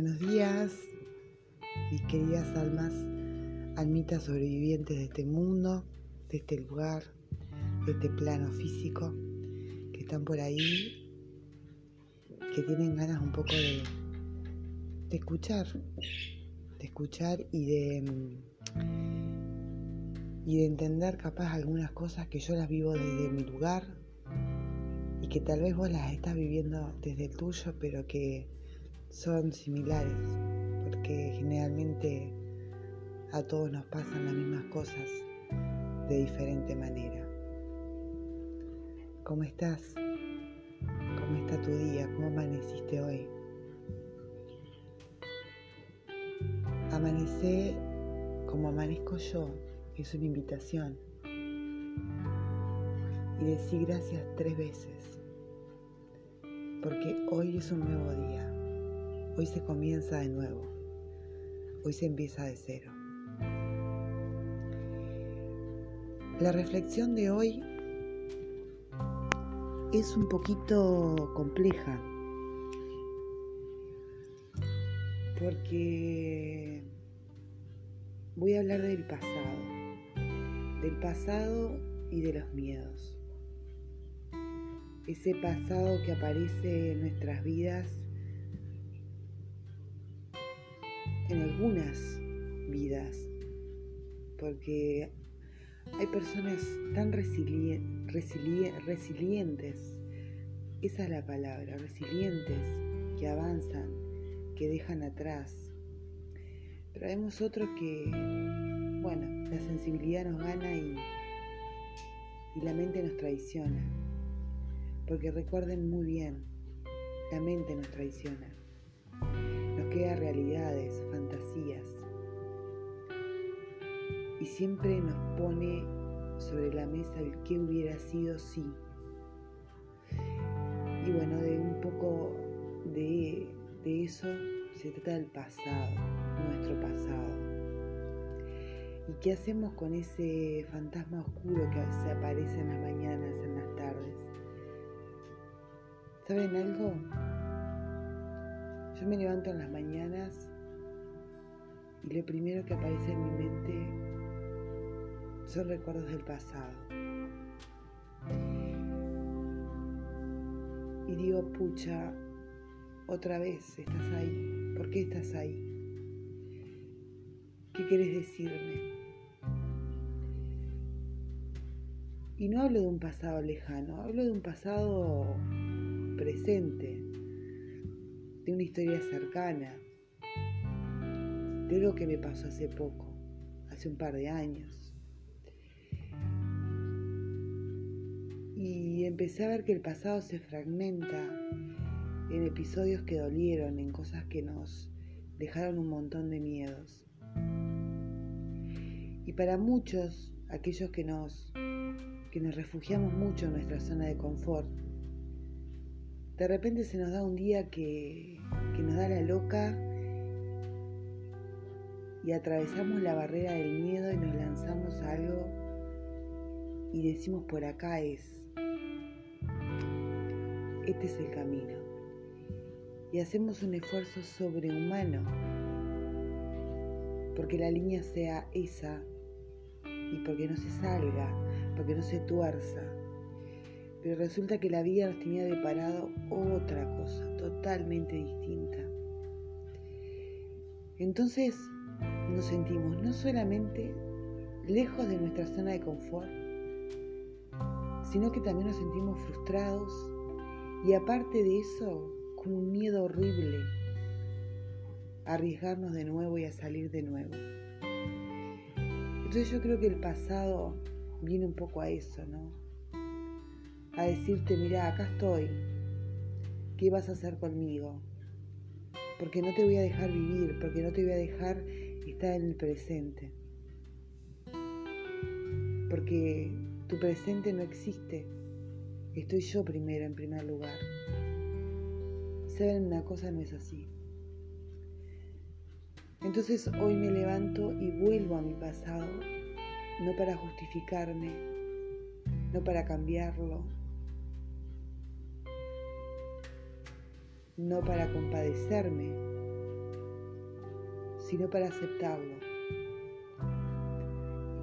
Buenos días, mis queridas almas, almitas sobrevivientes de este mundo, de este lugar, de este plano físico, que están por ahí, que tienen ganas un poco de, escuchar, de escuchar y de, y de entender capaz algunas cosas que yo las vivo desde mi lugar y que tal vez vos las estás viviendo desde el tuyo, pero que son similares, porque generalmente a todos nos pasan las mismas cosas de diferente manera. ¿Cómo estás? ¿Cómo está tu día? ¿Cómo amaneciste hoy? Amanecer como amanezco yo es una invitación. Y decir gracias tres veces. Porque hoy es un nuevo día. Hoy se comienza de nuevo. Hoy se empieza de cero. La reflexión de hoy es un poquito compleja porque voy a hablar del pasado, del pasado y de los miedos. Ese pasado que aparece en nuestras vidas en algunas vidas, porque hay personas tan resilientes, esa es la palabra, resilientes, que avanzan, que dejan atrás. Pero vemos otros que, bueno, la sensibilidad nos gana y la mente nos traiciona. Porque recuerden muy bien, la mente nos traiciona nos queda realidades, fantasías. Y siempre nos pone sobre la mesa el que hubiera sido sí. Y bueno, de un poco de, de eso se trata del pasado, nuestro pasado. ¿Y qué hacemos con ese fantasma oscuro que veces aparece en las mañanas, en las tardes? ¿Saben algo? Yo me levanto en las mañanas y lo primero que aparece en mi mente son recuerdos del pasado. Y digo, pucha, otra vez estás ahí. ¿Por qué estás ahí? ¿Qué quieres decirme? Y no hablo de un pasado lejano, hablo de un pasado presente, una historia cercana, de algo que me pasó hace poco, hace un par de años. Y empecé a ver que el pasado se fragmenta en episodios que dolieron, en cosas que nos dejaron un montón de miedos. Y para muchos, aquellos que nos, que nos refugiamos mucho en nuestra zona de confort, de repente se nos da un día que, nos da la loca y atravesamos la barrera del miedo y nos lanzamos a algo y decimos por acá es, este es el camino. Y hacemos un esfuerzo sobrehumano porque la línea sea esa y porque no se salga, porque no se tuerza pero resulta que la vida nos tenía deparado otra cosa totalmente distinta. Entonces nos sentimos no solamente lejos de nuestra zona de confort, sino que también nos sentimos frustrados y aparte de eso, con un miedo horrible a arriesgarnos de nuevo y a salir de nuevo. Entonces yo creo que el pasado viene un poco a eso, ¿no? A decirte, mira, acá estoy, ¿qué vas a hacer conmigo? Porque no te voy a dejar vivir, porque no te voy a dejar estar en el presente. Porque tu presente no existe. Estoy yo primero, en primer lugar. Saben, una cosa no es así. Entonces hoy me levanto y vuelvo a mi pasado, no para justificarme, no para cambiarlo, no para compadecerme, sino para aceptarlo.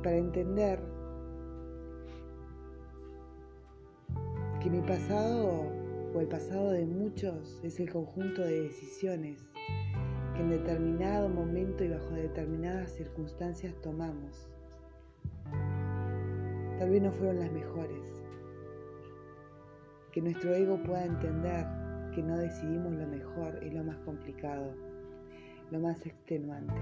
Para entender que mi pasado o el pasado de muchos es el conjunto de decisiones que en determinado momento y bajo determinadas circunstancias tomamos. Tal vez no fueron las mejores. Que nuestro ego pueda entender que no decidimos lo mejor es lo más complicado, lo más extenuante.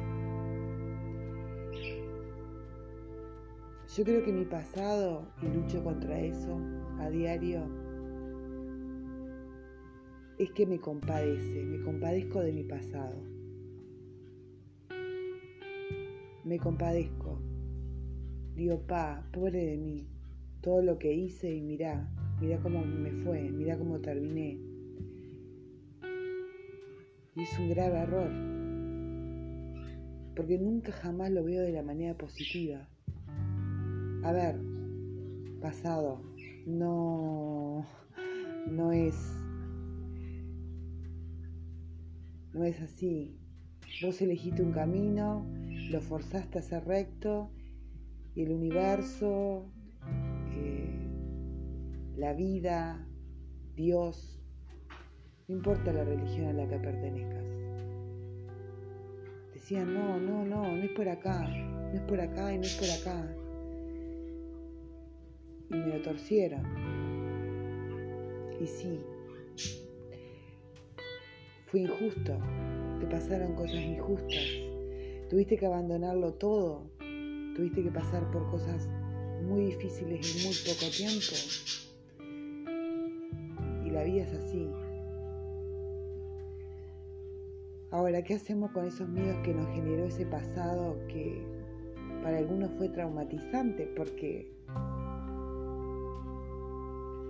Yo creo que mi pasado, y lucho contra eso a diario, es que me compadece, me compadezco de mi pasado. Me compadezco. Digo, pa, pobre de mí, todo lo que hice y mirá, mirá cómo me fue, mirá cómo terminé. Y es un grave error, porque nunca jamás lo veo de la manera positiva. A ver, pasado, no, no es, no es así. Vos elegiste un camino, lo forzaste a ser recto y el universo, eh, la vida, Dios, no importa la religión a la que pertenezcas. Decían, no, no, no, no es por acá, no es por acá y no es por acá. Y me lo torcieron. Y sí, fue injusto, te pasaron cosas injustas Tuviste que abandonarlo todo, tuviste que pasar por cosas muy difíciles en muy poco tiempo. Y la vida es así. Ahora, ¿qué hacemos con esos miedos que nos generó ese pasado que para algunos fue traumatizante? Porque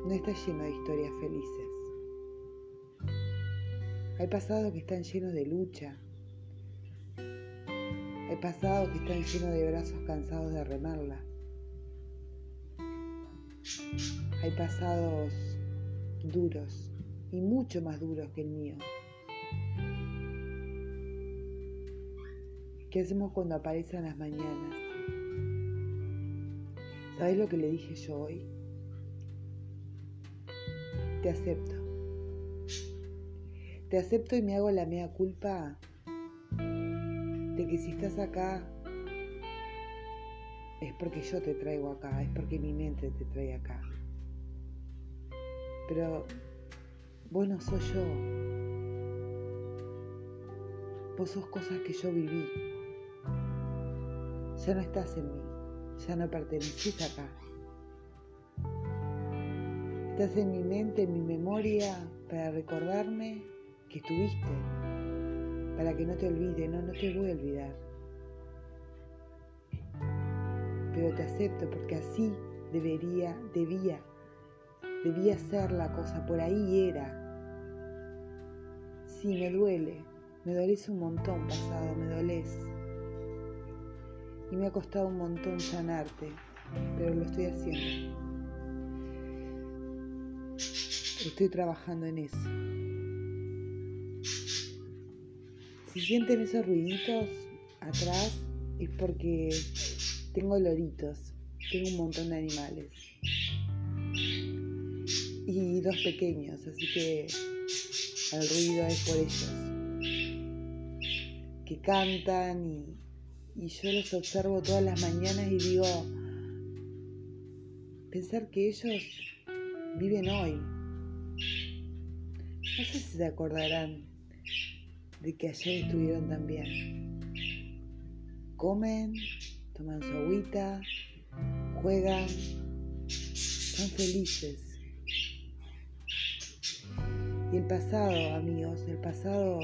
no está lleno de historias felices. Hay pasados que están llenos de lucha, hay pasados que están llenos de brazos cansados de remarla. Hay pasados duros y mucho más duros que el mío. ¿Qué hacemos cuando aparecen las mañanas? ¿Sabes lo que le dije yo hoy? Te acepto. Te acepto y me hago la mea culpa de que si estás acá es porque yo te traigo acá, es porque mi mente te trae acá. Pero vos no sos yo. Vos sos cosas que yo viví. Ya no estás en mí, ya no perteneces acá. Estás en mi mente, en mi memoria, para recordarme que estuviste para que no te olvide, no, no te voy a olvidar. Pero te acepto porque así debería, debía, debía ser la cosa, por ahí era. Sí, me duele, me dolés un montón pasado, me dolés. Y me ha costado un montón sanarte, pero lo estoy haciendo. Estoy trabajando en eso. Si sienten esos ruiditos atrás es porque tengo loritos, tengo un montón de animales y dos pequeños, así que el ruido es por ellos, que cantan y, y yo los observo todas las mañanas y digo, pensar que ellos viven hoy. No sé si se acordarán de que ayer estuvieron también. Comen, toman su agüita, juegan, son felices. Y el pasado, amigos, el pasado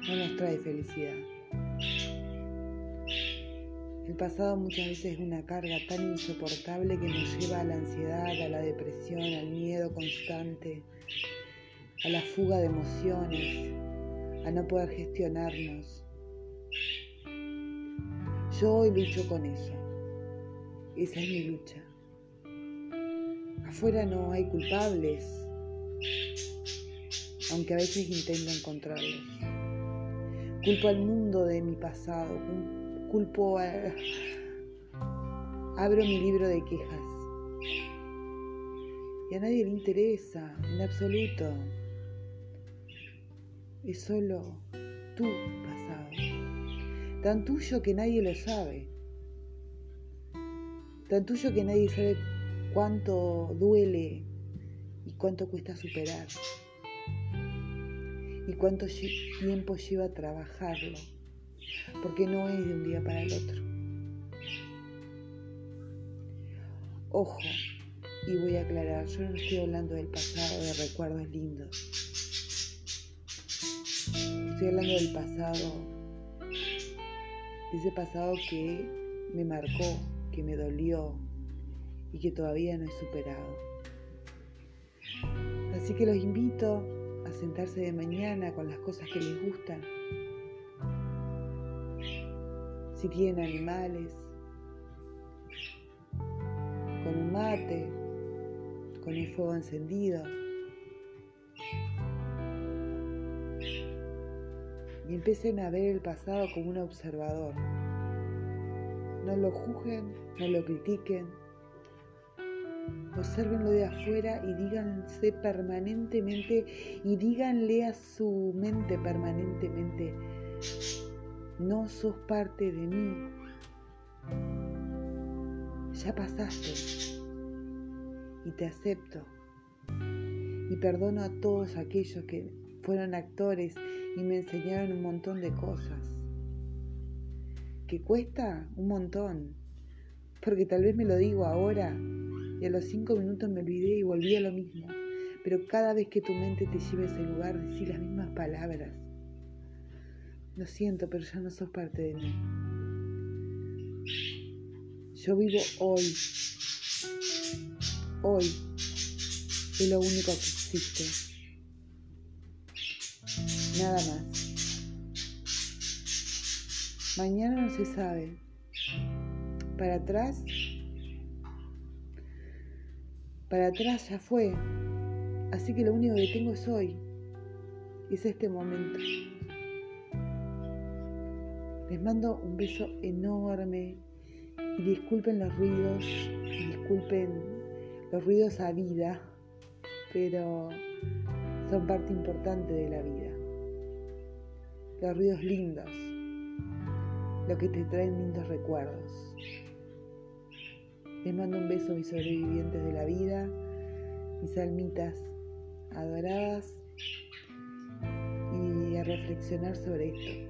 no nos trae felicidad. El pasado muchas veces es una carga tan insoportable que nos lleva a la ansiedad, a la depresión, al miedo constante, a la fuga de emociones, a no poder gestionarnos. Yo hoy lucho con eso. Esa es mi lucha. Afuera no hay culpables, aunque a veces intento encontrarlos. Culpo al mundo de mi pasado. Culpo a... Abro mi libro de quejas. Y a nadie le interesa, en absoluto. Es solo tu pasado. Tan tuyo que nadie lo sabe. Tan tuyo que nadie sabe cuánto duele y cuánto cuesta superar. Y cuánto tiempo lleva trabajarlo. Porque no es de un día para el otro. Ojo, y voy a aclarar, yo no estoy hablando del pasado, de recuerdos lindos. Estoy hablando del pasado, de ese pasado que me marcó, que me dolió y que todavía no he superado. Así que los invito a sentarse de mañana con las cosas que les gustan. Si tienen animales, con un mate, con el fuego encendido. Y empiecen a ver el pasado como un observador. No lo juzguen, no lo critiquen. Observenlo de afuera y díganse permanentemente y díganle a su mente permanentemente, no sos parte de mí. Ya pasaste y te acepto. Y perdono a todos aquellos que fueron actores y me enseñaron un montón de cosas. Que cuesta un montón. Porque tal vez me lo digo ahora y a los cinco minutos me olvidé y volví a lo mismo. Pero cada vez que tu mente te lleve a ese lugar, decís las mismas palabras. Lo siento, pero ya no sos parte de mí. Yo vivo hoy hoy es lo único que existe. Nada más. Mañana no se sabe. Para atrás, para atrás ya fue. Así que lo único que tengo es hoy. Es este momento. Les mando un beso enorme y disculpen los ruidos, disculpen los ruidos a vida, pero son parte importante de la vida. Los ruidos lindos, lo que te traen lindos recuerdos. Les mando un beso a mis sobrevivientes de la vida, mis almitas adoradas y a reflexionar sobre esto.